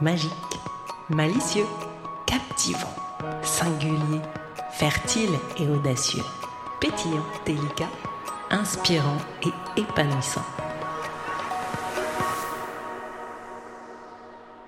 Magique, malicieux, captivant, singulier, fertile et audacieux, pétillant, délicat, inspirant et épanouissant.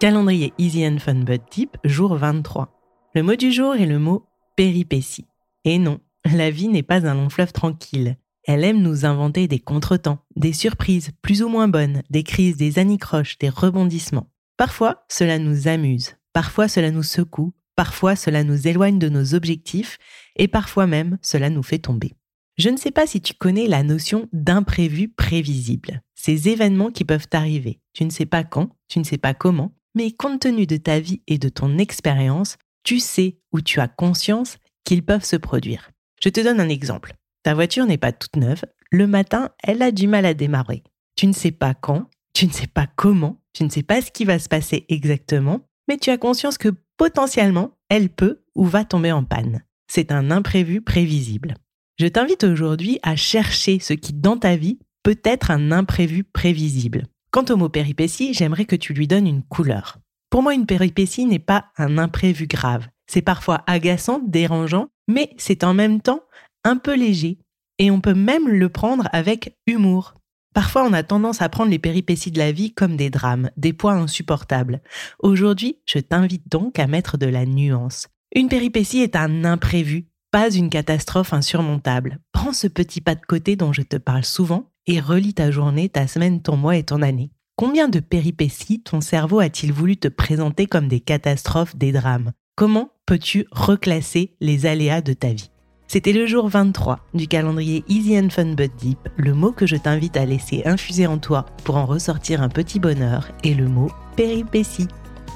Calendrier Easy and Fun But Deep, jour 23. Le mot du jour est le mot péripétie. Et non, la vie n'est pas un long fleuve tranquille. Elle aime nous inventer des contretemps, des surprises plus ou moins bonnes, des crises, des anicroches, des rebondissements. Parfois, cela nous amuse, parfois cela nous secoue, parfois cela nous éloigne de nos objectifs, et parfois même cela nous fait tomber. Je ne sais pas si tu connais la notion d'imprévu prévisible. Ces événements qui peuvent arriver. Tu ne sais pas quand, tu ne sais pas comment, mais compte tenu de ta vie et de ton expérience, tu sais ou tu as conscience qu'ils peuvent se produire. Je te donne un exemple. Ta voiture n'est pas toute neuve. Le matin, elle a du mal à démarrer. Tu ne sais pas quand, tu ne sais pas comment, tu ne sais pas ce qui va se passer exactement, mais tu as conscience que potentiellement, elle peut ou va tomber en panne. C'est un imprévu prévisible. Je t'invite aujourd'hui à chercher ce qui, dans ta vie, peut être un imprévu prévisible. Quant au mot péripétie, j'aimerais que tu lui donnes une couleur. Pour moi, une péripétie n'est pas un imprévu grave. C'est parfois agaçant, dérangeant, mais c'est en même temps un peu léger, et on peut même le prendre avec humour. Parfois, on a tendance à prendre les péripéties de la vie comme des drames, des poids insupportables. Aujourd'hui, je t'invite donc à mettre de la nuance. Une péripétie est un imprévu, pas une catastrophe insurmontable. Prends ce petit pas de côté dont je te parle souvent et relis ta journée, ta semaine, ton mois et ton année. Combien de péripéties ton cerveau a-t-il voulu te présenter comme des catastrophes, des drames? Comment peux-tu reclasser les aléas de ta vie? C'était le jour 23 du calendrier Easy and Fun But Deep. Le mot que je t'invite à laisser infuser en toi pour en ressortir un petit bonheur est le mot péripétie.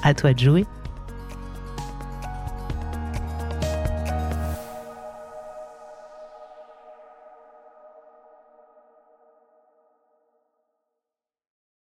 À toi de jouer.